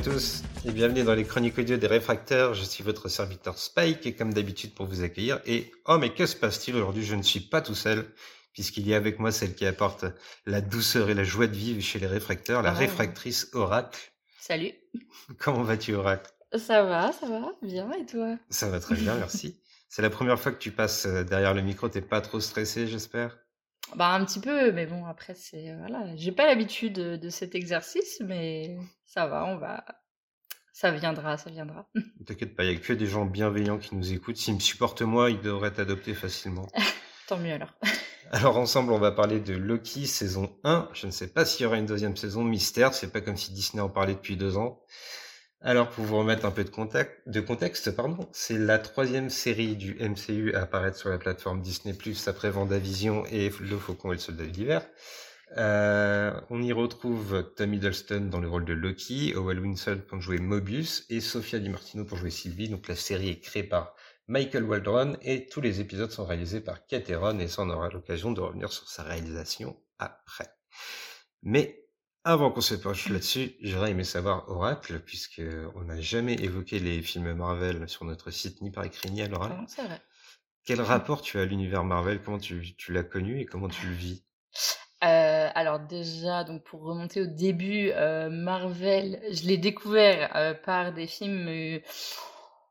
À tous et bienvenue dans les chroniques audio des réfracteurs. Je suis votre serviteur Spike et comme d'habitude pour vous accueillir. Et oh mais que se passe-t-il aujourd'hui? Je ne suis pas tout seul puisqu'il y a avec moi celle qui apporte la douceur et la joie de vivre chez les réfracteurs, la Oh. réfractrice Oracle. Salut. Comment vas-tu Oracle? Ça va, ça va, bien, et toi? Ça va très bien, merci. C'est la première fois que tu passes euh, derrière le micro, t'es pas trop stressé j'espère? Bah un petit peu, mais bon, après, c'est... Voilà, j'ai pas l'habitude de, de cet exercice, mais ça va, on va... Ça viendra, ça viendra. T'inquiète pas, il y a que des gens bienveillants qui nous écoutent. S'ils me supportent moi, ils devraient t'adopter facilement. Tant mieux alors. Alors ensemble, on va parler de Loki saison 1. Je ne sais pas s'il y aura une deuxième saison. Mystère, c'est pas comme si Disney en parlait depuis deux ans. Alors pour vous remettre un peu de, de contexte, pardon, c'est la troisième série du MCU à apparaître sur la plateforme Disney après Vendavision et Le Faucon et le Soldat d'hiver. Euh, on y retrouve Tom Hiddleston dans le rôle de Loki, Owen Wilson pour jouer Mobius et Sofia Di Martino pour jouer Sylvie. Donc la série est créée par Michael Waldron et tous les épisodes sont réalisés par Kate Herron et ça on aura l'occasion de revenir sur sa réalisation après. Mais avant qu'on se penche là-dessus, j'aurais aimé savoir Oracle puisque on n'a jamais évoqué les films Marvel sur notre site ni par écrit ni à l'oral. Enfin, c'est vrai. Quel rapport tu as à l'univers Marvel? Comment tu, tu l'as connu et comment tu le vis? Euh, alors déjà, donc pour remonter au début, euh, Marvel, je l'ai découvert euh, par des films.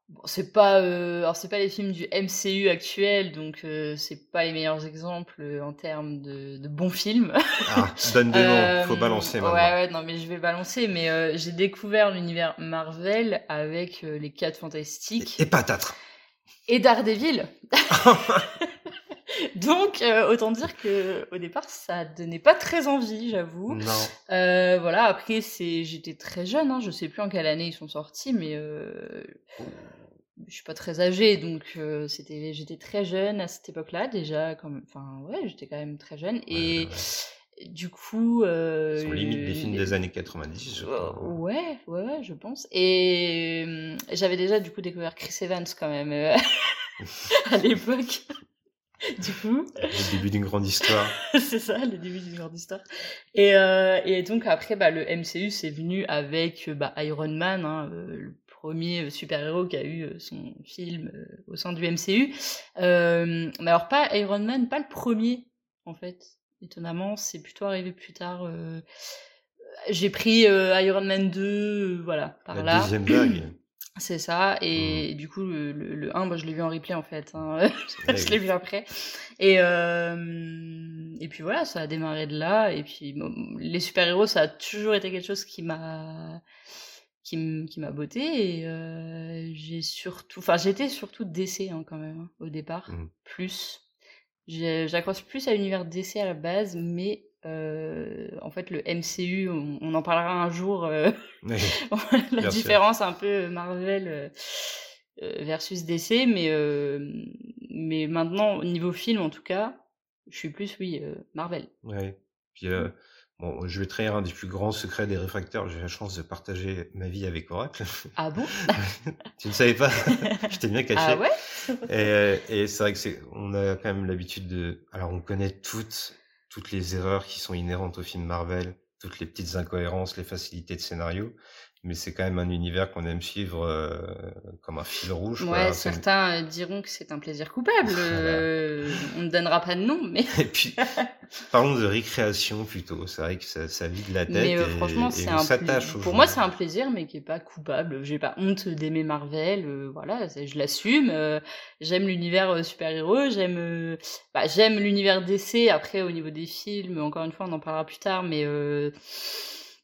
Bon, c'est pas, euh, alors c'est pas les films du MCU actuel, donc euh, c'est pas les meilleurs exemples euh, en termes de, de bons films. Ah, donne des noms, faut Euh, balancer maintenant. Ouais, ouais, non, mais je vais balancer. Mais j'ai découvert l'univers Marvel avec les 4 Fantastiques Et patate et Daredevil. Donc, euh, autant dire que au départ, ça donnait pas très envie, j'avoue. Non. Euh, voilà, après, c'est, j'étais très jeune, hein, je sais plus en quelle année ils sont sortis, mais euh, je suis pas très âgée, donc euh, c'était, j'étais très jeune à cette époque-là déjà, comme, enfin ouais, j'étais quand même très jeune et du coup, euh, Sont limite des films des années 90, je crois. ouais, ouais, ouais, je pense. Et euh, j'avais déjà du coup découvert Chris Evans quand même euh, à l'époque. du coup, Le début d'une grande histoire. c'est ça, le début d'une grande histoire. Et, euh, et donc après, bah, le MCU c'est venu avec bah, Iron Man, hein, le premier super-héros qui a eu euh, son film euh, au sein du MCU. Euh, mais alors pas Iron Man, pas le premier en fait. Étonnamment, c'est plutôt arrivé plus tard. euh, J'ai pris euh, Iron Man 2, euh, voilà, par La là. deuxième vague. C'est ça, et du coup, le, le, le 1, moi, je l'ai vu en replay en fait. hein. Je l'ai vu après. Et, euh, et puis voilà, ça a démarré de là. Et puis, bon, les super-héros, ça a toujours été quelque chose qui m'a qui m'a botté et euh, j'ai surtout enfin j'étais surtout DC hein, quand même hein, au départ Mhm. plus j'accroche plus à l'univers DC à la base mais euh, en fait le MCU on, on en parlera un jour euh, Oui. la Bien sûr. différence un peu Marvel versus DC, mais, mais maintenant, au niveau film en tout cas, je suis plus, oui, Marvel. Ouais. Puis, euh, bon, je vais trahir un des plus grands secrets des réfracteurs. J'ai la chance de partager ma vie avec Oracle. Ah bon? Tu ne savais pas? Je t'ai bien caché. Ah ouais? Et, euh, et c'est vrai que c'est, on a quand même l'habitude de, alors on connaît toutes, toutes les erreurs qui sont inhérentes au film Marvel, toutes les petites incohérences, les facilités de scénario, mais c'est quand même un univers qu'on aime suivre euh, comme un fil rouge. Ouais, certains euh, diront que c'est un plaisir coupable. euh, on ne donnera pas de nom, mais, Et puis, parlons de récréation plutôt. C'est vrai que ça, ça vide la tête mais euh, et, franchement, c'est un s'attache Pour moi, c'est un plaisir, mais qui est pas coupable. J'ai pas honte d'aimer Marvel. voilà, je l'assume. j'aime l'univers super-héros. J'aime, bah, j'aime l'univers DC. Après, au niveau des films, encore une fois, on en parlera plus tard, mais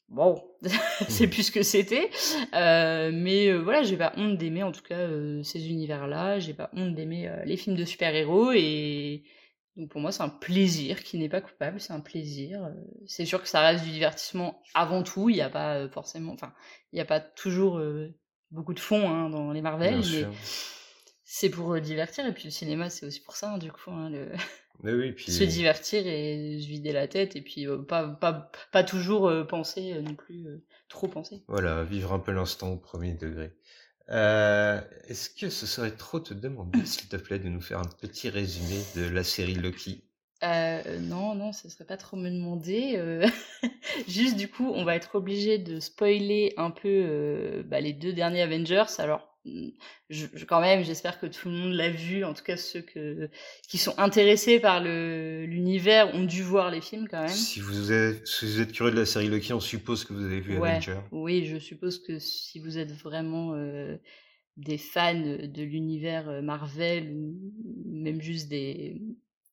bon, c'est plus ce que c'était. Euh, mais euh, voilà, j'ai pas honte d'aimer en tout cas euh, ces univers-là. J'ai pas honte d'aimer euh, les films de super-héros et donc pour moi, c'est un plaisir qui n'est pas coupable, c'est un plaisir. Euh, C'est sûr que ça reste du divertissement avant tout. Il n'y a pas euh, forcément, enfin, il n'y a pas toujours euh, beaucoup de fond hein, dans les Marvel, c'est pour divertir. Et puis le cinéma, c'est aussi pour ça, hein, du coup, hein, le... Mais oui, puis se divertir et se vider la tête et puis euh, pas, pas, pas toujours euh, penser euh, non plus, trop penser. voilà, vivre un peu l'instant au premier degré. Est-ce que ce serait trop te demander, s'il te plaît, de nous faire un petit résumé de la série Loki? Non, non, ce serait pas trop me demander. Juste du coup, on va être obligé de spoiler un peu bah, les deux derniers Avengers. Alors, je, je- quand même, j'espère que tout le monde l'a vu. En tout cas, ceux que, qui sont intéressés par l'univers ont dû voir les films quand même. Si vous êtes, si vous êtes curieux de la série Loki, on suppose que vous avez vu Ouais, Avenger. oui, je suppose que si vous êtes vraiment euh, des fans de l'univers euh, Marvel, ou même juste des,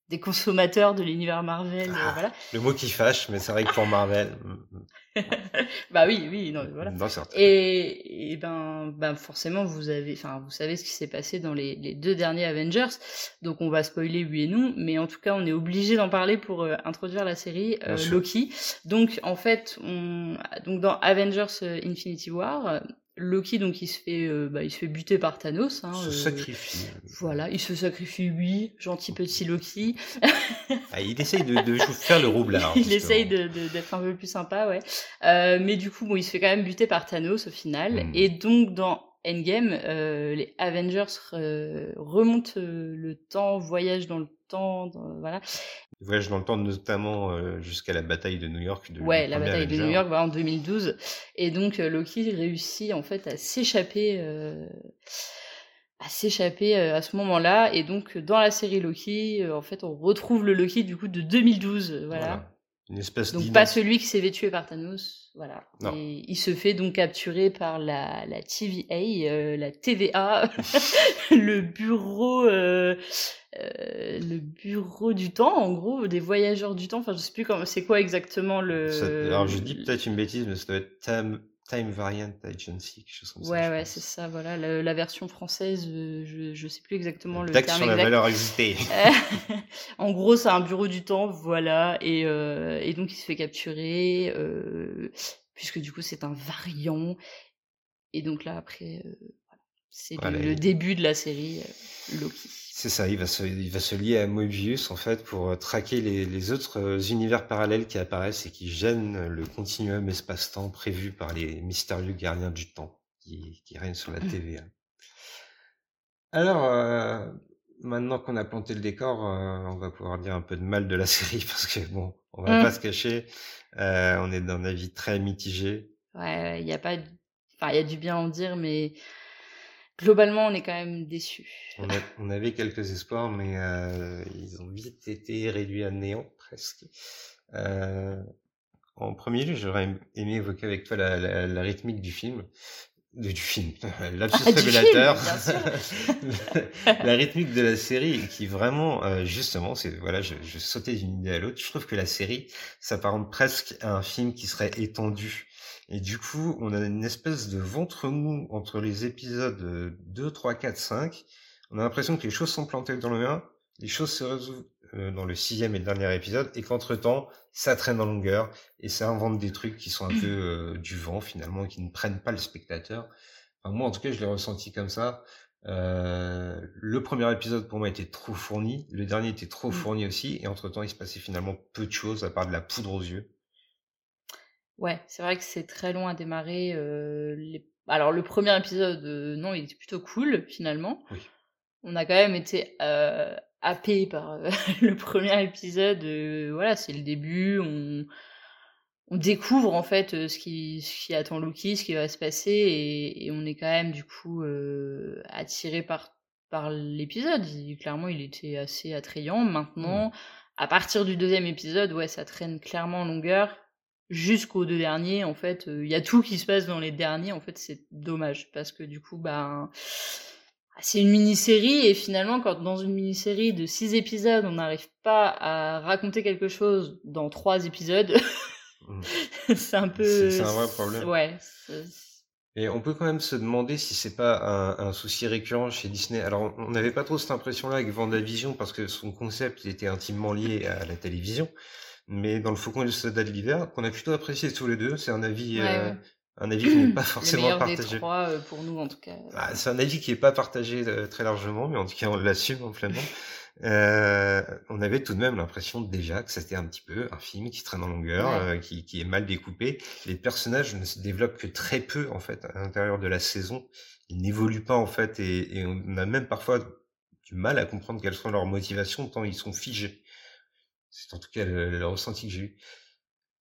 des consommateurs de l'univers Marvel, euh, Ah. voilà. Le mot qui fâche, mais c'est vrai que pour Marvel, mm, bah oui, oui, non, voilà. certains. Et, et ben, ben forcément, vous avez, enfin, vous savez ce qui s'est passé dans les, les deux derniers Avengers, donc on va spoiler oui et non, mais en tout cas, on est obligé d'en parler pour euh, introduire la série euh. Loki. Donc en fait, on, donc dans Avengers euh, Infinity War, Loki donc il se fait, euh, bah, il se fait buter par Thanos. Hein, se euh, sacrifie. Voilà, il se sacrifie, oui, gentil petit Loki. Ah, il essaye de, faire le roublard. il justement. essaye d'être un peu plus sympa, ouais. Euh, mais du coup, bon, il se fait quand même buter par Thanos au final. Mm. Et donc, dans Endgame, les Avengers remontent le temps, voyagent dans le temps, dans- voilà. Voyage dans le temps, notamment euh, jusqu'à la bataille de New York. De, Ouais, la bataille de. New York, voilà, en 2012. Et donc, euh, Loki réussit en fait à s'échapper. euh, à s'échapper à ce moment-là et donc dans la série Loki en fait on retrouve le Loki du coup de 2012 euh, voilà. Une espèce Donc pas celui qui s'est fait tuer par Thanos, voilà. Non. Et il se fait donc capturer par la, la TVA, euh, la TVA, le bureau, euh, euh, le bureau du temps, en gros, des voyageurs du temps. Enfin, je sais plus comment, c'est quoi exactement le. Ça- alors je dis peut-être une bêtise, mais ça doit être Time, Time Variant Agency, quelque chose comme ça. Ouais, ouais, c'est ça, voilà. La, la version française, euh, je, je sais plus exactement le Taxe terme sur la valeur ajoutée. En gros, c'est un bureau du temps, voilà, et, euh, et donc il se fait capturer, puisque du coup c'est un variant, et donc là après, voilà. c'est le- Voilà, le, début de la série Loki. C'est ça, il va, se, il va se lier à Mobius en fait pour euh, traquer les, les autres euh, univers parallèles qui apparaissent et qui gênent le continuum espace-temps prévu par les mystérieux gardiens du temps qui, qui règnent sur la TVA. Alors, euh, maintenant qu'on a planté le décor, euh, on va pouvoir dire un peu de mal de la série parce que bon, on va Mm. pas se cacher, euh, on est d'un avis très mitigé. Ouais, il y a pas, enfin il y a du bien à en dire, mais globalement on est quand même déçus. On, avait quelques espoirs, mais euh, ils ont vite été réduits à néant, presque. Euh, en premier lieu, j'aurais aimé évoquer avec toi la rythmique du film. De, du film, lapsus Ah, révélateur. la rythmique de la série qui vraiment, euh, justement, c'est voilà, je, je sautais d'une idée à l'autre. Je trouve que la série s'apparente presque à un film qui serait étendu. Et du coup, on a une espèce de ventre mou entre les épisodes euh, 2, 3, 4, 5. On a l'impression que les choses sont plantées dans le 1, les choses se résolvent euh, dans le sixième et dernier épisode, et qu'entre-temps, ça traîne en longueur, et ça invente des trucs qui sont un peu euh, du vent, finalement, qui ne prennent pas le spectateur. Enfin, moi, en tout cas, je l'ai ressenti comme ça. Euh, le premier épisode, pour moi, était trop fourni, le dernier était trop Mm. fourni aussi, et entre-temps, il se passait finalement peu de choses, à part de la poudre aux yeux. Ouais, c'est vrai que c'est très long à démarrer. euh, les- Alors le premier épisode, non, il était plutôt cool finalement. Oui. On a quand même été happé par euh, le premier épisode. euh, voilà, c'est le début. On, on découvre en fait euh, ce qui, ce qui attend Loki, ce qui va se passer, et, et on est quand même du coup euh, attiré par par l'épisode. Clairement, il était assez attrayant. Maintenant, à partir du deuxième épisode, ouais, ça traîne clairement en longueur jusqu'aux deux derniers. En fait, il y a tout qui se passe dans les derniers. En fait, c'est dommage parce que du coup, bah, c'est une mini-série et finalement, quand dans une mini-série de six épisodes, on n'arrive pas à raconter quelque chose dans trois épisodes, Mm. c'est un peu. C'est- un vrai problème. Ouais. Et on peut quand même se demander si c'est pas un, un souci récurrent chez Disney. Alors, on n'avait pas trop cette impression-là avec Vendavision parce que son concept était intimement lié à la télévision. Mais dans le Faucon et le Soldat de l'hiver, qu'on a plutôt apprécié tous les deux, c'est un avis, Ouais, euh, ouais. Un avis qui n'est pas Le forcément des partagé. trois euh, pour nous, en tout cas. Ah, c'est un avis qui n'est pas partagé euh, très largement, mais en tout cas on l'assume amplement. Euh, on avait tout de même l'impression déjà que c'était un petit peu un film qui traîne en longueur, Ouais. euh, qui, qui est mal découpé. Les personnages ne se développent que très peu en fait à l'intérieur de la saison. Ils n'évoluent pas en fait et, et on a même parfois du mal à comprendre quelles sont leurs motivations tant ils sont figés. C'est en tout cas le, ressenti que j'ai eu.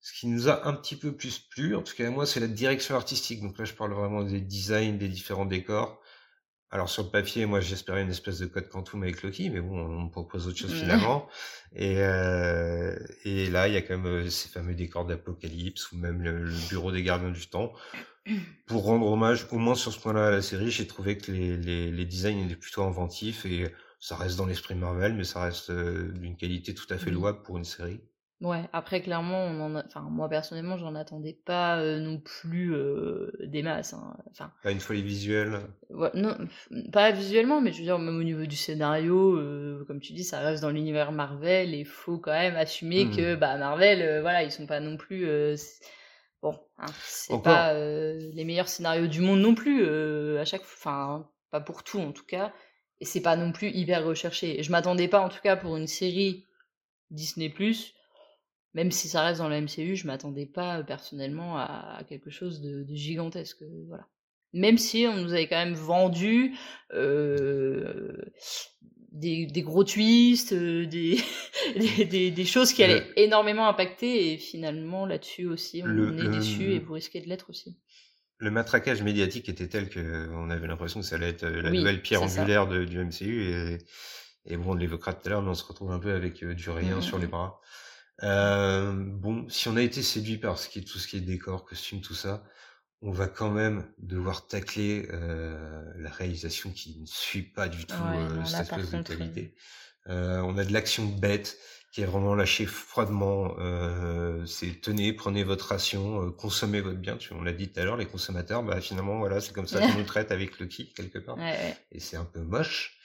Ce qui nous a un petit peu plus plu, en tout cas moi, c'est la direction artistique. Donc là, je parle vraiment des designs, des différents décors. Alors sur le papier, moi j'espérais une espèce de code quantum avec Loki, mais bon, on me propose autre chose mmh. finalement. Et, euh, et là, il y a quand même euh, ces fameux décors d'Apocalypse ou même le, bureau des gardiens du temps. Pour rendre hommage, au moins sur ce point-là, à la série, j'ai trouvé que les, les, les, designs étaient plutôt inventifs et ça reste dans l'esprit Marvel, mais ça reste euh, d'une qualité tout à fait mmh. louable pour une série. Ouais, après clairement, on en enfin moi personnellement, j'en attendais pas euh, non plus euh, des masses. Hein. Enfin, pas une folie visuelle? Ouais, non, pas visuellement, mais je veux dire même au niveau du scénario, euh, comme tu dis, ça reste dans l'univers Marvel et il faut quand même assumer que mmh. bah Marvel, voilà, ils sont pas non plus bon, hein, c'est pas les meilleurs scénarios du monde non plus à chaque, enfin pas pour tout en tout cas, et c'est pas non plus hyper recherché. Je m'attendais pas en tout cas pour une série Disney Plus même si ça reste dans le MCU, je m'attendais pas personnellement à, quelque chose de, gigantesque. Voilà. Même si on nous avait quand même vendu euh, des, gros twists, euh, des, des, choses qui allaient énormément impacter, et finalement là-dessus aussi, on est déçu et vous risquez de l'être aussi. Le matraquage médiatique était tel qu'on avait l'impression que ça allait être la nouvelle pierre angulaire du MCU, et, et bon, on l'évoquera tout à l'heure, mais on se retrouve un peu avec euh, du rien mmh, sur les mmh. bras. Euh, bon, si on a été séduit par ce qui est, tout ce qui est décor, costume, tout ça, on va quand même devoir tacler euh, la réalisation qui ne suit pas du tout euh, cette espèce de qualité. Euh, on a de l'action bête qui est vraiment lâchée froidement. Euh, c'est tenez, prenez votre ration, consommez votre bien. Tu, on l'a dit tout à l'heure, les consommateurs, bah finalement voilà, c'est comme ça qu'on nous traite avec le qui quelque part. Et c'est un peu moche.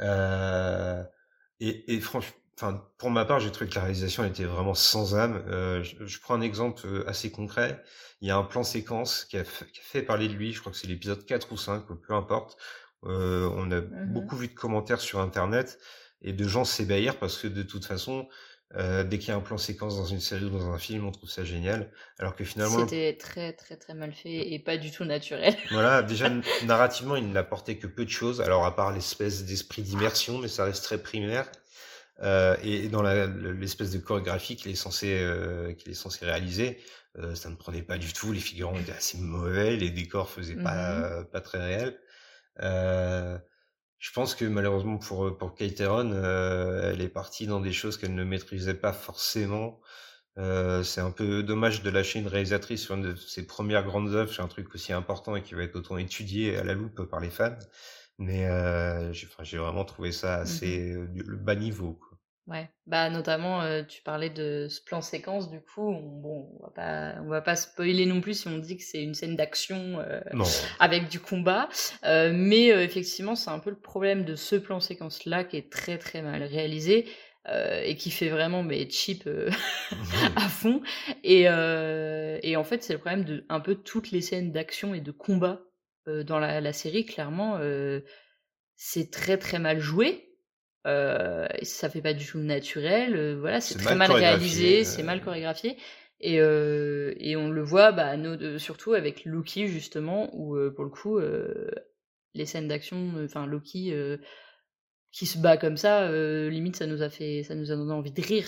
et, et franchement, enfin, pour ma part, j'ai trouvé que la réalisation était vraiment sans âme. Euh, je, prends un exemple euh, assez concret. Il y a un plan séquence qui a, fait, parler de lui. Je crois que c'est l'épisode 4 ou 5, peu importe. Euh, on a mmh beaucoup vu de commentaires sur Internet et de gens s'ébahir parce que de toute façon, dès qu'il y a un plan séquence dans une série ou dans un film, on trouve ça génial. Alors que finalement. C'était très, très, très mal fait et pas du tout naturel. voilà, déjà, narrativement, il n'apportait que peu de choses. Alors, à part l'espèce d'esprit d'immersion, mais ça reste très primaire. Euh, et dans l'espèce de chorégraphie qu'il est censé euh, qu'il est censé réaliser, euh, ça ne prenait pas du tout. Les figurants étaient assez mauvais, les décors faisaient pas mmh pas très réels. Euh, je pense que malheureusement pour pour Kate euh, elle est partie dans des choses qu'elle ne maîtrisait pas forcément. c'est un peu dommage de lâcher une réalisatrice sur une de ses premières grandes œuvres sur un truc aussi important et qui va être autant étudié à la loupe par les fans. Mais j'ai vraiment trouvé ça mmh assez le bas niveau. Ouais, bah notamment tu parlais de ce plan séquence du coup, on, bon, on va pas on va pas spoiler non plus si on dit que c'est une scène d'action avec du combat, mais effectivement, c'est un peu le problème de ce plan séquence là qui est très très mal réalisé. et qui fait vraiment mais cheap à fond. Et, et en fait c'est le problème de un peu toutes les scènes d'action et de combat dans la, la, série clairement c'est très très mal joué euh, ça fait pas du tout naturel. Euh, voilà, c'est très mal, réalisé, c'est mal chorégraphié. Et, euh, et on le voit bah, surtout avec Loki, justement, où pour le coup, les scènes d'action, enfin Loki qui se bat comme ça, limite ça nous a fait, ça nous a donné envie de rire.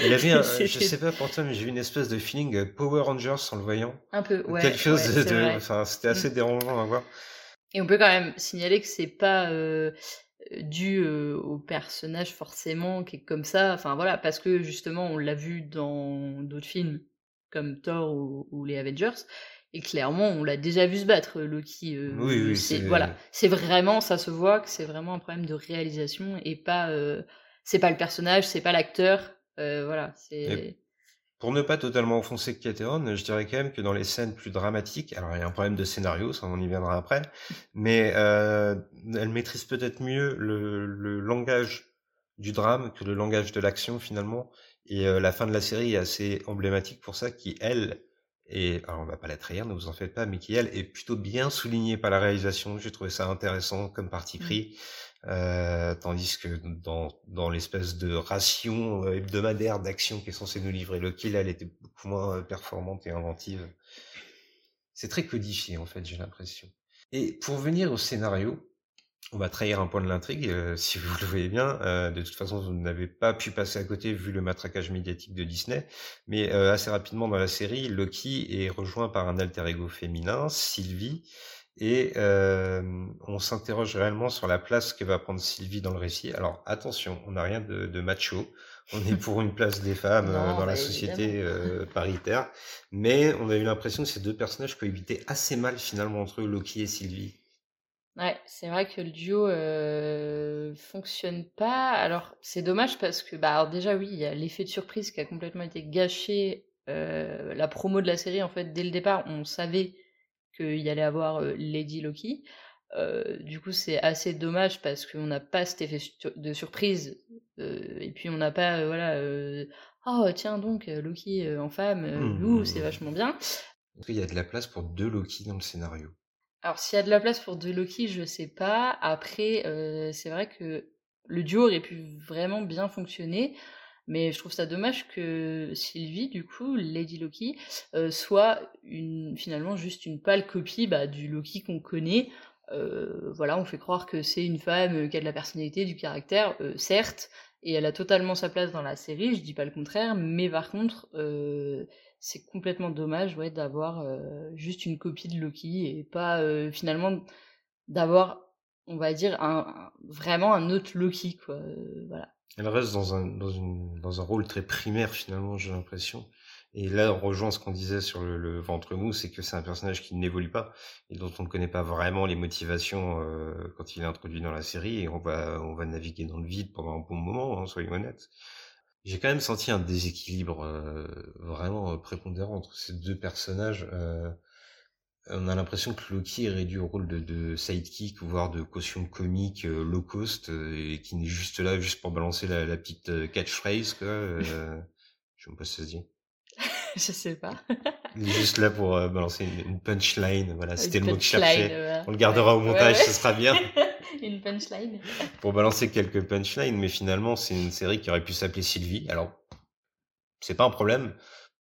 Il avait, un, je sais pas pour toi, mais j'ai eu une espèce de feeling Power Rangers en le voyant. Un peu, ouais. Quelque chose de, enfin, c'était assez mmh. dérangeant à voir. Et on peut quand même signaler que c'est pas, dû au personnage forcément qui est comme ça. Enfin voilà, parce que justement on l'a vu dans d'autres films comme Thor ou, les Avengers. Et clairement, on l'a déjà vu se battre, Loki. oui, oui, c'est voilà, c'est vraiment, ça se voit que c'est vraiment un problème de réalisation et pas, c'est pas le personnage, c'est pas l'acteur, voilà, c'est. Pour ne pas totalement enfoncer Cateron, je dirais quand même que dans les scènes plus dramatiques, alors il y a un problème de scénario, ça on y viendra après, mais euh, elle maîtrise peut-être mieux le, langage du drame que le langage de l'action finalement. Et euh, la fin de la série est assez emblématique pour ça, qui elle et alors on va pas la trahir, ne vous en faites pas, mais qui elle est plutôt bien soulignée par la réalisation. J'ai trouvé ça intéressant comme parti mmh. pris. Euh, tandis que dans, dans l'espèce de ration euh, hebdomadaire d'action qui est censée nous livrer le kill, elle était beaucoup moins euh, performante et inventive. C'est très codifié en fait, j'ai l'impression. Et pour venir au scénario, on va trahir un point de l'intrigue, si vous le voyez bien. De toute façon, vous n'avez pas pu passer à côté vu le matraquage médiatique de Disney. Mais assez rapidement dans la série, Loki est rejoint par un alter ego féminin, Sylvie. Et on s'interroge réellement sur la place que va prendre Sylvie dans le récit. Alors attention, on n'a rien de, macho. On est pour une place des femmes dans la bah, société paritaire. Mais on a eu l'impression que ces deux personnages cohabitaient assez mal finalement entre eux, Loki et Sylvie. Ouais, c'est vrai que le duo euh, fonctionne pas. Alors, c'est dommage parce que, bah, alors déjà, oui, il y a l'effet de surprise qui a complètement été gâché. Euh, la promo de la série, en fait, dès le départ, on savait qu'il y allait avoir euh, Lady Loki. Euh, du coup, c'est assez dommage parce qu'on n'a pas cet effet de surprise. et puis, on n'a pas, voilà, oh, tiens donc, Loki en femme, mmh. c'est vachement bien. Il y a de la place pour deux Loki dans le scénario? Alors, s'il y a de la place pour deux Loki, je sais pas. Après, euh, c'est vrai que le duo aurait pu vraiment bien fonctionner. Mais je trouve ça dommage que Sylvie, du coup, Lady Loki, euh, soit une, finalement juste une pâle copie bah, du Loki qu'on connaît. Euh, voilà, on fait croire que c'est une femme qui a de la personnalité, du caractère, certes, et elle a totalement sa place dans la série, je dis pas le contraire, mais par contre, c'est complètement dommage ouais, d'avoir euh, juste une copie de Loki et pas euh, finalement d'avoir, on va dire, un, vraiment un autre Loki. Quoi. Euh, voilà. Elle reste dans un, dans, une, dans un rôle très primaire finalement, j'ai l'impression. Et là, on rejoint ce qu'on disait sur le, ventre mou, c'est que c'est un personnage qui n'évolue pas et dont on ne connaît pas vraiment les motivations quand il est introduit dans la série. Et on va, on va naviguer dans le vide pendant un bon moment, hein, soyons honnêtes. J'ai quand même senti un déséquilibre euh, vraiment euh, prépondérant entre ces deux personnages. Euh, on a l'impression que Loki est réduit au rôle de, de sidekick, voire de caution comique low cost, et qui n'est juste là juste pour balancer la, la petite catchphrase. Quoi. je sais pas si ça se dit. je sais pas. Il est juste là pour balancer une, punchline. Voilà, c'était le mot que je cherchais. On le gardera au montage, ce sera bien. une punchline. Pour balancer quelques punchlines, mais finalement, c'est une série qui aurait pu s'appeler Sylvie. Alors, c'est pas un problème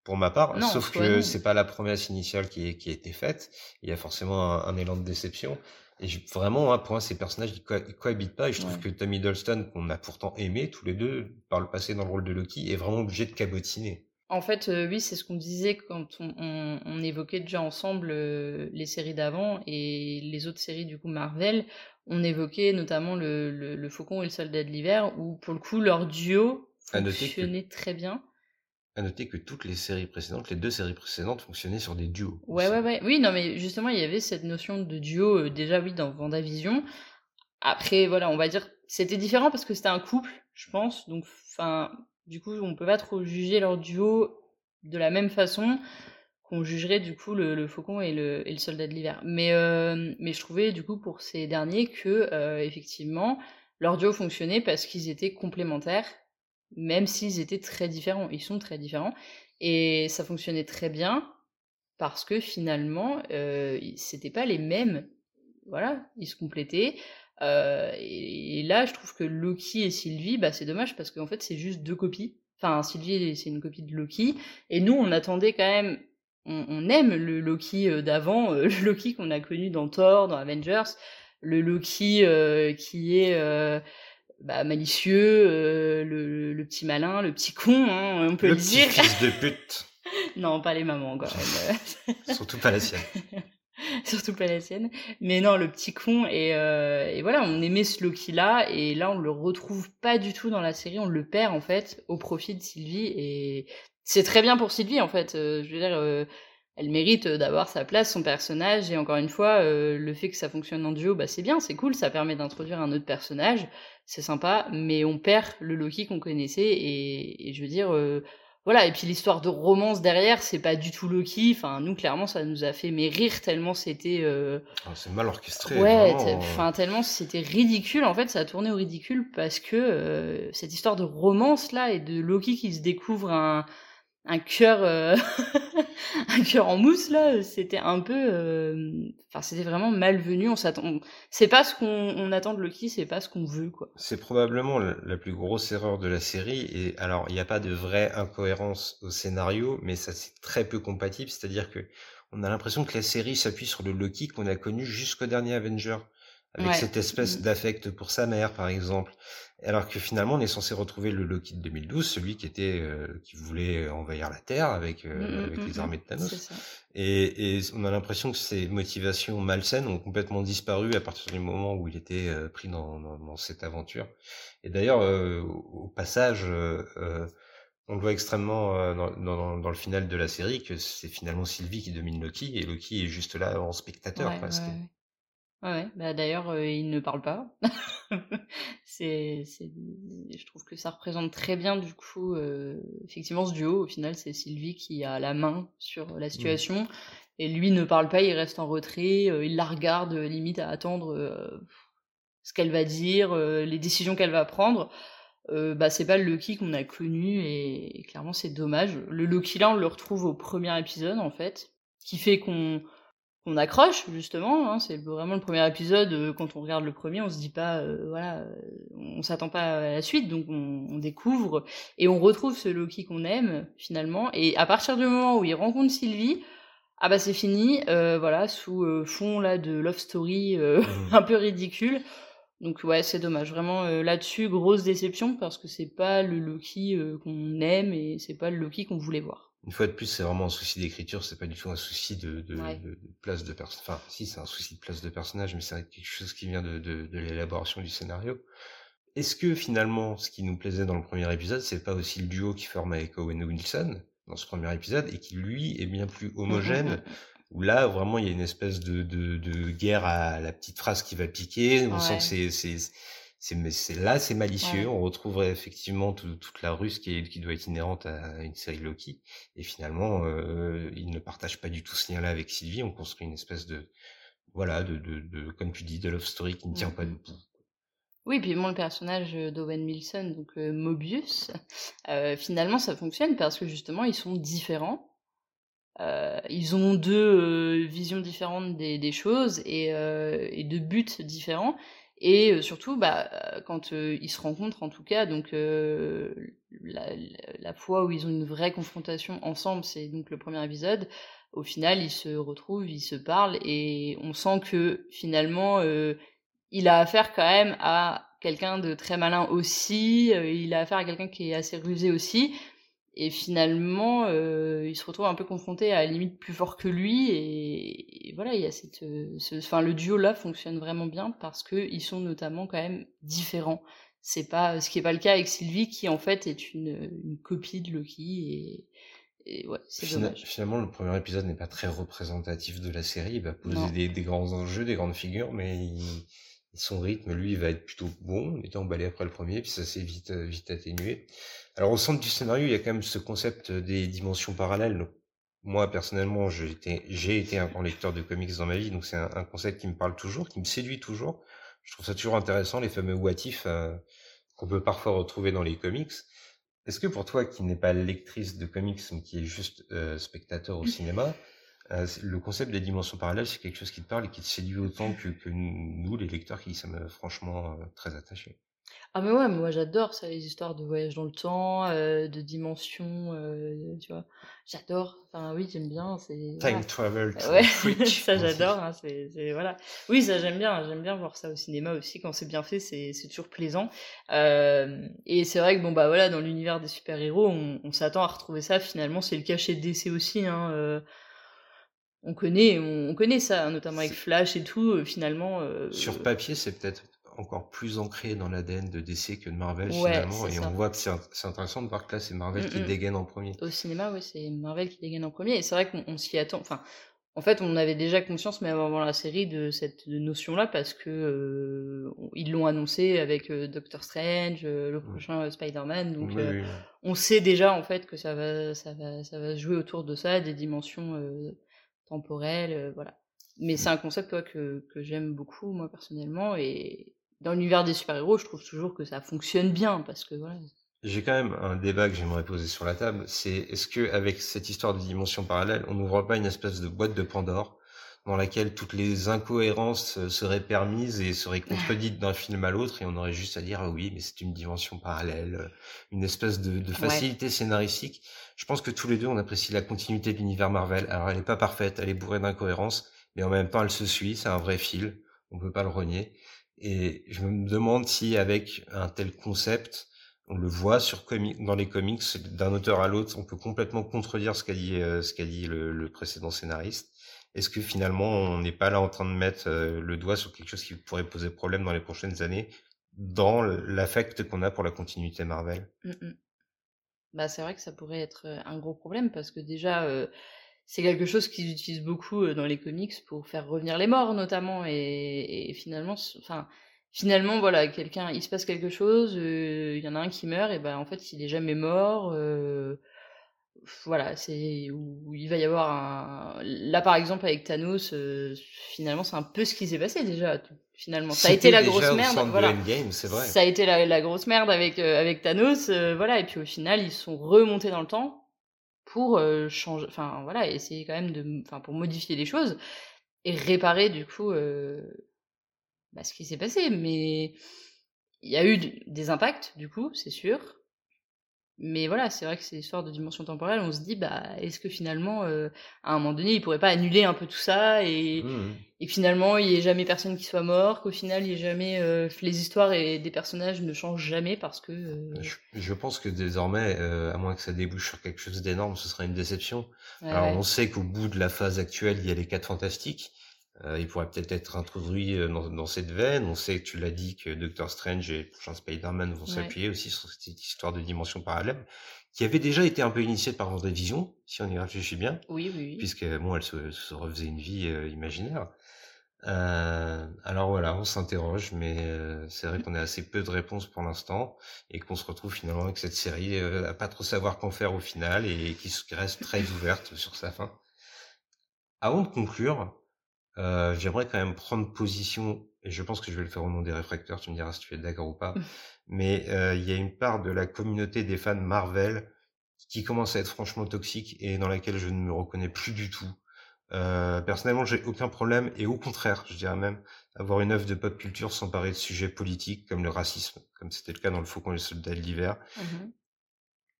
pour ma part, sauf que c'est pas la promesse initiale qui, qui a été faite. Il y a forcément un, élan de déception. Et vraiment, hein, pour moi, ces personnages, ils, cohabitent pas. Et je trouve que Tommy Hiddleston, qu'on a pourtant aimé tous les deux par le passé dans le rôle de Loki, est vraiment obligé de cabotiner. En fait, euh, oui, c'est ce qu'on disait quand on, évoquait déjà ensemble euh, les séries d'avant et les autres séries du coup Marvel, on évoquait notamment le, Faucon et le Soldat de l'hiver, où pour le coup leur duo fonctionnait très bien. À noter que toutes les séries précédentes, les deux séries précédentes fonctionnaient sur des duos. Ouais, ouais, ouais. Oui, non, mais justement, il y avait cette notion de duo, euh, déjà, oui, dans Vendavision. Après, voilà, on va dire, c'était différent parce que c'était un couple, je pense. Donc, enfin, du coup, on peut pas trop juger leur duo de la même façon qu'on jugerait du coup le, faucon et le, et le, soldat de l'hiver. Mais, euh, mais je trouvais du coup pour ces derniers que euh, effectivement leur duo fonctionnait parce qu'ils étaient complémentaires, même s'ils étaient très différents. Ils sont très différents et ça fonctionnait très bien parce que finalement euh, c'était pas les mêmes. Voilà, ils se complétaient. Euh, et, là, je trouve que Loki et Sylvie, bah, c'est dommage parce qu'en fait, c'est juste deux copies. Enfin, Sylvie, c'est une copie de Loki. Et nous, on attendait quand même on, aime le Loki euh, d'avant, euh, le Loki qu'on a connu dans Thor, dans Avengers, le Loki qui est bah, malicieux, le, petit malin, le petit con, hein, on peut le, dire. Le fils de pute. non, pas les mamans quand même. Surtout pas la sienne. Surtout pas la sienne. Mais non, le petit con. Et, et voilà, on aimait ce Loki-là. Et là, on le retrouve pas du tout dans la série. On le perd, en fait, au profit de Sylvie. Et c'est très bien pour Sylvie en fait. Euh, je veux dire, euh, elle mérite euh, d'avoir sa place, son personnage, et encore une fois, le fait que ça fonctionne en duo, bah c'est bien, c'est cool, ça permet d'introduire un autre personnage, c'est sympa, mais on perd le Loki qu'on connaissait, et, je veux dire, voilà, et puis l'histoire de romance derrière, c'est pas du tout Loki, enfin nous clairement ça nous a fait mais rire tellement c'était. Ah, c'est mal orchestré. Ouais, enfin tellement c'était ridicule, en fait ça a tourné au ridicule parce que cette histoire de romance là et de Loki qui se découvre un un cœur euh, un cœur en mousse là c'était un peu euh, enfin c'était vraiment malvenu. On s'attend c'est pas ce qu'on attend de Loki c'est pas ce qu'on veut quoi. C'est probablement la plus grosse erreur de la série. Et alors il n'y a pas de vraie incohérence au scénario mais ça c'est très peu compatible. C'est à dire que on a l'impression que la série s'appuie sur le Loki qu'on a connu jusqu'au dernier Avenger avec cette espèce mmh. d'affect pour sa mère, par exemple. Alors que finalement, on est censé retrouver le Loki de 2012, celui qui était, euh, qui voulait envahir la Terre avec, euh, mmh, mmh, avec les armées de Thanos. Et, et, on a l'impression que ses motivations malsaines ont complètement disparu à partir du moment où il était euh, pris dans, dans, dans, cette aventure. Et d'ailleurs, au passage, on le voit extrêmement dans, dans, dans, le final de la série que c'est finalement Sylvie qui domine Loki et Loki est juste là en spectateur presque. Ouais, bah, d'ailleurs, euh, il ne parle pas. c'est, c'est, je trouve que ça représente très bien, du coup, euh, effectivement, ce duo. Au final, c'est Sylvie qui a la main sur la mmh. situation. Et lui ne parle pas, il reste en retrait. Euh, il la regarde, limite, à attendre ce qu'elle va dire, les décisions qu'elle va prendre. bah, c'est pas le Loki qu'on a connu. Et, et clairement, c'est dommage. Le Loki, là, on le retrouve au premier épisode, en fait. Qui fait qu'on on accroche justement. Hein, c'est vraiment le premier épisode. Euh, quand on regarde le premier, on se dit pas, euh, voilà, euh, on s'attend pas à la suite, donc on, découvre et on retrouve ce Loki qu'on aime finalement. Et à partir du moment où il rencontre Sylvie, ah bah c'est fini, voilà, sous fond là de love story mmh. un peu ridicule. Donc ouais, c'est dommage. Vraiment là-dessus, grosse déception parce que c'est pas le Loki qu'on aime et c'est pas le Loki qu'on voulait voir. Une fois de plus, c'est vraiment un souci d'écriture, c'est pas du tout un souci de, de, de, place de personnage. Enfin, si, c'est un souci de place de personnage, mais c'est quelque chose qui vient de, l'élaboration du scénario. Est-ce que finalement, ce qui nous plaisait dans le premier épisode, c'est pas aussi le duo qui forme avec Owen Wilson dans ce premier épisode et qui lui est bien plus homogène où là vraiment il y a une espèce de, de, de guerre à la petite phrase qui va piquer, on sent que c'est c'est là c'est malicieux. On retrouverait effectivement toute la ruse qui, est, qui doit être inhérente à une série Loki. Et finalement euh, il ne partage pas du tout ce lien là avec Sylvie. On construit une espèce de voilà de, de, de comme tu dis de love story qui ne tient pas mmh debout oui, puis moi, le personnage d'Owen Wilson, donc euh, Mobius, euh, finalement, ça fonctionne parce que justement, ils sont différents. Euh, ils ont deux euh, visions différentes des, des choses et, et deux buts différents. Et euh, surtout, bah, quand euh, ils se rencontrent, en tout cas, donc euh, la, la, fois où ils ont une vraie confrontation ensemble, c'est donc le premier épisode. Au final, ils se retrouvent, ils se parlent, et on sent que finalement, il a affaire quand même à quelqu'un de très malin aussi. il a affaire à quelqu'un qui est assez rusé aussi. Et finalement, euh, il se retrouve un peu confronté à la limite plus fort que lui. Et, voilà, il y a cette, euh, ce, enfin, le duo là fonctionne vraiment bien parce que ils sont notamment quand même différents. C'est pas ce qui est pas le cas avec Sylvie, qui en fait est une, une copie de Loki. Et, et ouais, c'est dommage. Finalement, le premier épisode n'est pas très représentatif de la série. Il va poser des, des, grands enjeux, des grandes figures, mais il, son rythme, lui, il va être plutôt bon. On était emballé après le premier, puis ça s'est vite, vite atténué. Alors au centre du scénario, il y a quand même ce concept des dimensions parallèles. moi personnellement, j'ai été, un grand lecteur de comics dans ma vie, donc c'est un, concept qui me parle toujours, qui me séduit toujours. Je trouve ça toujours intéressant, les fameux what if euh, qu'on peut parfois retrouver dans les comics. Est-ce que pour toi, qui n'est pas lectrice de comics, mais qui est juste euh, spectateur au cinéma, euh, le concept des dimensions parallèles, c'est quelque chose qui te parle et qui te séduit autant que, que nous, les lecteurs, qui sommes franchement très attachés? Ah mais ouais, moi j'adore ça, les histoires de voyage dans le temps, euh, de dimensions, euh, tu vois. J'adore. Enfin oui, j'aime bien. C'est time travel. Ouais, ça j'adore. Hein, c'est voilà. Oui, ça j'aime bien. J'aime bien voir ça au cinéma aussi quand c'est bien fait. C'est c'est toujours plaisant. Euh, et c'est vrai que bon bah voilà, dans l'univers des super héros, on, on s'attend à retrouver ça. Finalement, c'est le cachet de DC aussi. Hein, euh, on connaît, on, connaît ça, hein, notamment avec Flash et tout. Euh, finalement. Euh, Sur papier, c'est peut-être encore plus ancré dans l'ADN de DC que de Marvel finalement et on voit que c'est intéressant de voir que là c'est Marvel qui dégaine en premier. Au cinéma oui c'est Marvel qui dégaine en premier et c'est vrai qu'on s'y attend enfin en fait on avait déjà conscience mais avant la série de cette notion là parce que euh, ils l'ont annoncé avec euh, Doctor Strange euh, le mmh. prochain Spider-Man donc on sait déjà en fait que ça va ça va ça va se jouer autour de ça des dimensions temporelles voilà. Mais c'est un concept toi, que, que j'aime beaucoup moi personnellement et dans l'univers des super-héros, je trouve toujours que ça fonctionne bien parce que voilà. J'ai quand même un débat que j'aimerais poser sur la table, c'est est-ce que avec cette histoire de dimension parallèle, on n'ouvre pas une espèce de boîte de Pandore dans laquelle toutes les incohérences seraient permises et seraient contredites d'un film à l'autre et on aurait juste à dire ah oui mais c'est une dimension parallèle, une espèce de, de facilité scénaristique. Je pense que tous les deux on apprécie la continuité de l'univers Marvel. Alors elle n'est pas parfaite, elle est bourrée d'incohérences, mais en même temps elle se suit, c'est un vrai fil on peut pas le renier. Et je me demande si avec un tel concept, on le voit sur dans les comics d'un auteur à l'autre, on peut complètement contredire ce qu'a dit euh, ce qu'a dit le, précédent scénariste. Est-ce que finalement on n'est pas là en train de mettre euh, le doigt sur quelque chose qui pourrait poser problème dans les prochaines années dans l'affect qu'on a pour la continuité Marvel? Mmh Bah c'est vrai que ça pourrait être euh, un gros problème parce que déjà c'est quelque chose qu'ils utilisent beaucoup dans les comics pour faire revenir les morts notamment et, et finalement enfin finalement, voilà, quelqu'un, il se passe quelque chose, euh, il y en a un qui meurt, et ben en fait, il est jamais mort. Euh, voilà, c'est où il va y avoir un. Là, par exemple, avec Thanos, euh, finalement, c'est un peu ce qui s'est passé déjà. Finalement, ça a été la grosse merde. Voilà. vrai. Ça a été la, grosse merde avec avec Thanos, voilà. Et puis au final, ils sont remontés dans le temps pour changer, enfin voilà, essayer quand même de, enfin pour modifier les choses et réparer du coup bah, ce qui s'est passé. Mais il y a eu des impacts, du coup, c'est sûr. Mais voilà, c'est vrai que c'est histoire de dimension temporelle. On se dit, bah, est-ce que finalement, euh, à un moment donné, il pourrait pas annuler un peu tout ça et, mmh et finalement, il n'y ait jamais personne qui soit mort, qu'au final, il y ait jamais euh, les histoires et des personnages ne changent jamais parce que. Euh je, pense que désormais, à moins que ça débouche sur quelque chose d'énorme, ce sera une déception. Alors, on sait qu'au bout de la phase actuelle, il y a les quatre fantastiques. Euh, il pourrait peut-être être introduit euh, dans, dans, cette veine. On sait que tu l'as dit que Doctor Strange et le prochain Spider-Man vont s'appuyer aussi sur cette histoire de dimension parallèle, qui avait déjà été un peu initiée par Vision, si on y réfléchit bien. Oui, oui. Puisque bon, elle se, se refaisait une vie euh, imaginaire. Euh, alors voilà, on s'interroge, mais c'est vrai qu'on a assez peu de réponses pour l'instant et qu'on se retrouve finalement avec cette série à pas trop savoir qu'en faire au final et qui reste très ouverte sur sa fin. Avant de conclure, euh, j'aimerais quand même prendre position, et je pense que je vais le faire au nom des réfracteurs, tu me diras si tu es d'accord ou pas, mmh. mais euh, il y a une part de la communauté des fans Marvel qui commence à être franchement toxique et dans laquelle je ne me reconnais plus du tout. Euh, personnellement, j'ai aucun problème, et au contraire, je dirais même, avoir une œuvre de pop culture s'emparer de sujets politiques comme le racisme, comme c'était le cas dans le Faucon et le Soldat de l'hiver, mmh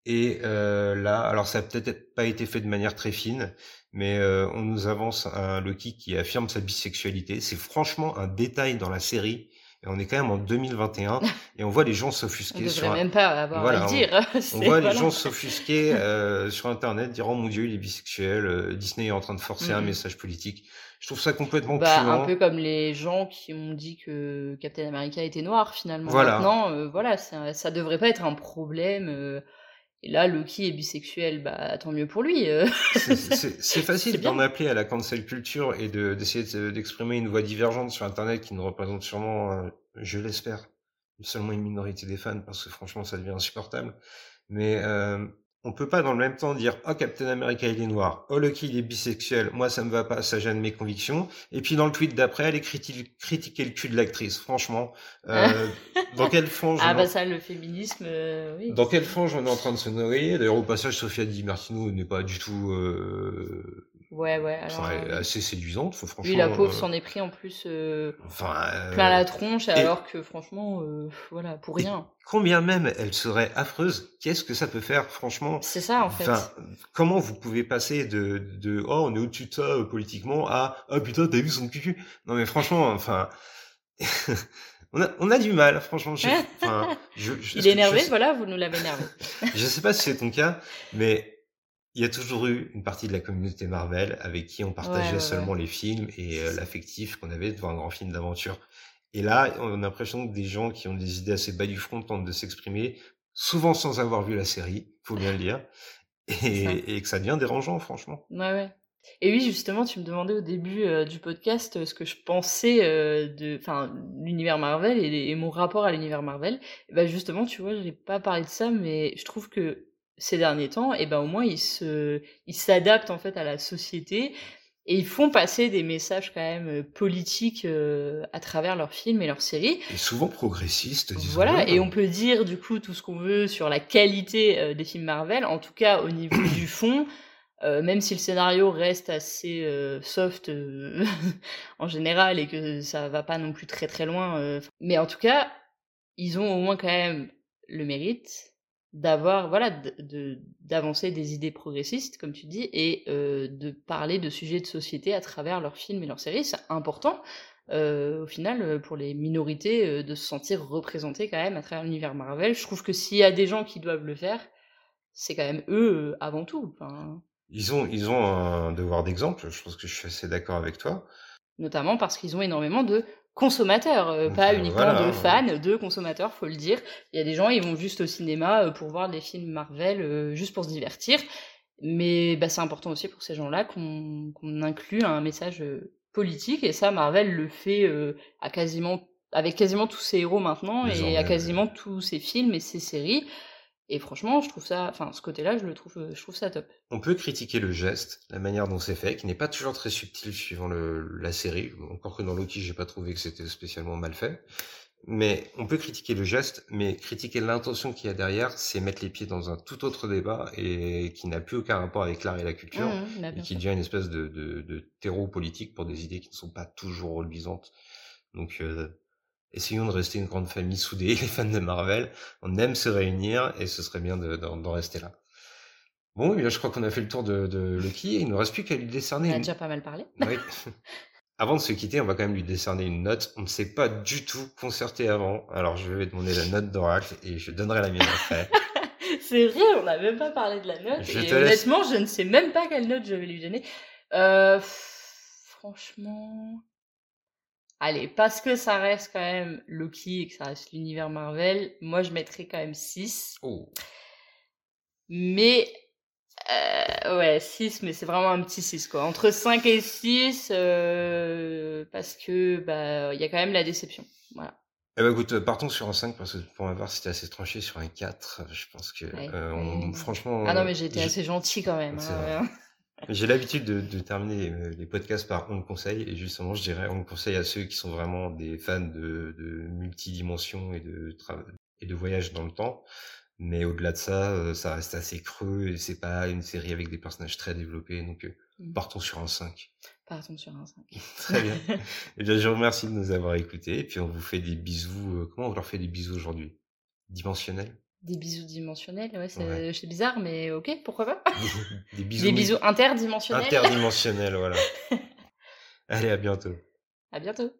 et euh, là, alors ça a peut-être pas été fait de manière très fine, mais euh, on nous avance un Loki qui affirme sa bisexualité. C'est franchement un détail dans la série. Et on est quand même en 2021 et on voit les gens s'offusquer sur. Un... même pas avoir à le dire. On, voit les gens s'offusquer euh, sur Internet, dire oh mon dieu il est bisexuel. Disney est en train de forcer un message politique. Je trouve ça complètement bah, Un peu comme les gens qui ont dit que Captain America était noir finalement. Voilà. Maintenant, voilà, ça, ça devrait pas être un problème. Et là, Loki est bisexuel, bah tant mieux pour lui. Euh. c'est facile d'en appeler à la cancel culture et d'essayer d'exprimer une voix divergente sur Internet qui nous représente sûrement, euh, je l'espère, seulement une minorité des fans parce que franchement ça devient insupportable. Mais euh, on peut pas dans le même temps dire oh Captain America il est noir, oh Loki il est bisexuel, moi ça me va pas, ça gêne mes convictions. Et puis dans le tweet d'après, elle est critiquer le cul de l'actrice. Franchement, euh, dans quel fond Ah bah ça le féminisme, euh, oui. Dans quel fond j'en ai en train de se noyer? D'ailleurs au passage, Sophia Di Martino n'est pas du tout euh, Ouais, ouais. Alors, euh, assez séduisante, faut franchement. Oui, la pauvre euh, s'en est pris en plus euh, enfin, plein la tronche, alors que franchement, voilà, pour rien. Combien même elle serait affreuse, qu'est-ce que ça peut faire, franchement? C'est ça, en fait. Enfin, comment vous pouvez passer de, de oh, on est au-dessus de ça politiquement à oh putain, t'as vu son cul Non, mais franchement, enfin. on, a, on a du mal, franchement. Je, enfin, je, Il est énervé, voilà, vous nous l'avez énervé. je sais pas si c'est ton cas, mais il y a toujours eu une partie de la communauté Marvel avec qui on partageait seulement les films et euh, l'affectif qu'on avait devant un grand film d'aventure. Et là, on a l'impression que des gens qui ont des idées assez bas du front tentent de s'exprimer, souvent sans avoir vu la série, faut bien le dire, et, et, que ça devient dérangeant, franchement. Ouais, ouais. Et oui, justement, tu me demandais au début euh, du podcast euh, ce que je pensais de, enfin, l'univers Marvel et, et, mon rapport à l'univers Marvel. Et bah justement, tu vois, je n'ai pas parlé de ça, mais je trouve que ces derniers temps, et ben au moins ils se, ils s'adaptent en fait à la société et ils font passer des messages quand même euh, politiques euh, à travers leurs films et leurs séries. Et souvent progressistes, disons. Voilà, et on peut dire du coup tout ce qu'on veut sur la qualité euh, des films Marvel, en tout cas au niveau du fond. même si le scénario reste assez soft en général et que ça va pas non plus très très loin, mais en tout cas, ils ont au moins quand même le mérite d'avoir voilà de d'avancer des idées progressistes comme tu dis et euh, de parler de sujets de société à travers leurs films et leurs séries c'est important au final, pour les minorités, de se sentir représentées quand même à travers l'univers Marvel. Je trouve que s'il y a des gens qui doivent le faire, c'est quand même eux avant tout. Ils ont, ils ont un devoir d'exemple, je pense que je suis assez d'accord avec toi. Notamment parce qu'ils ont énormément de consommateurs, euh, pas uniquement de fans, de consommateurs, faut le dire. Il y a des gens, ils vont juste au cinéma euh, pour voir des films Marvel, euh, juste pour se divertir. Mais bah, c'est important aussi pour ces gens-là qu'on inclut un message politique, et ça, Marvel le fait à quasiment, avec quasiment tous ses héros maintenant, et à quasiment tous ses films et ses séries. Et franchement, je trouve ça, enfin, ce côté-là, je le trouve, euh, je trouve ça top. On peut critiquer le geste, la manière dont c'est fait, qui n'est pas toujours très subtil suivant le, la série. Encore que dans Loki, j'ai pas trouvé que c'était spécialement mal fait. Mais on peut critiquer le geste, mais critiquer l'intention qu'il y a derrière, c'est mettre les pieds dans un tout autre débat et qui n'a plus aucun rapport avec l'art et la culture, mmh, bah, et qui devient une espèce de, de, de, terreau politique pour des idées qui ne sont pas toujours reluisantes. Donc, euh, essayons de rester une grande famille soudée, les fans de Marvel. On aime se réunir et ce serait bien d'en rester là. Bon, je crois qu'on a fait le tour de, de Loki. Il ne reste plus qu'à lui décerner. On a déjà pas mal parlé. Oui. Avant de se quitter, on va quand même lui décerner une note. On ne s'est pas du tout concerté avant. Alors je vais demander la note d'Oracle et je donnerai la mienne après. C'est vrai, on n'a même pas parlé de la note. et honnêtement, je ne sais même pas quelle note je vais lui donner. Euh, franchement. Allez, parce que ça reste quand même Loki et que ça reste l'univers Marvel, moi je mettrais quand même 6. Mais euh, ouais, 6, mais c'est vraiment un petit 6 quoi. Entre 5 et 6, euh, parce que bah il y a quand même la déception. Voilà. Eh ben écoute, partons sur un 5 parce que pour ma part c'était assez tranché sur un 4. Je pense que euh, franchement. Ah non mais j'ai été assez gentil quand même. Hein, j'ai l'habitude de, de, terminer euh, les podcasts par on conseil et justement je dirais on conseille à ceux qui sont vraiment des fans de, de multidimensions et de et de voyages dans le temps. Mais au-delà de ça, euh, ça reste assez creux et c'est pas une série avec des personnages très développés. Donc euh, mmh. partons sur un 5. Partons sur un 5. très bien. et eh bien je vous remercie de nous avoir écoutés et puis on vous fait des bisous. comment on leur fait des bisous aujourd'hui? Dimensionnels? Des bisous dimensionnels, ouais, c'est bizarre, mais ok, pourquoi pas Des bisous, des bisous interdimensionnels. Interdimensionnels, voilà. Allez, à bientôt. À bientôt.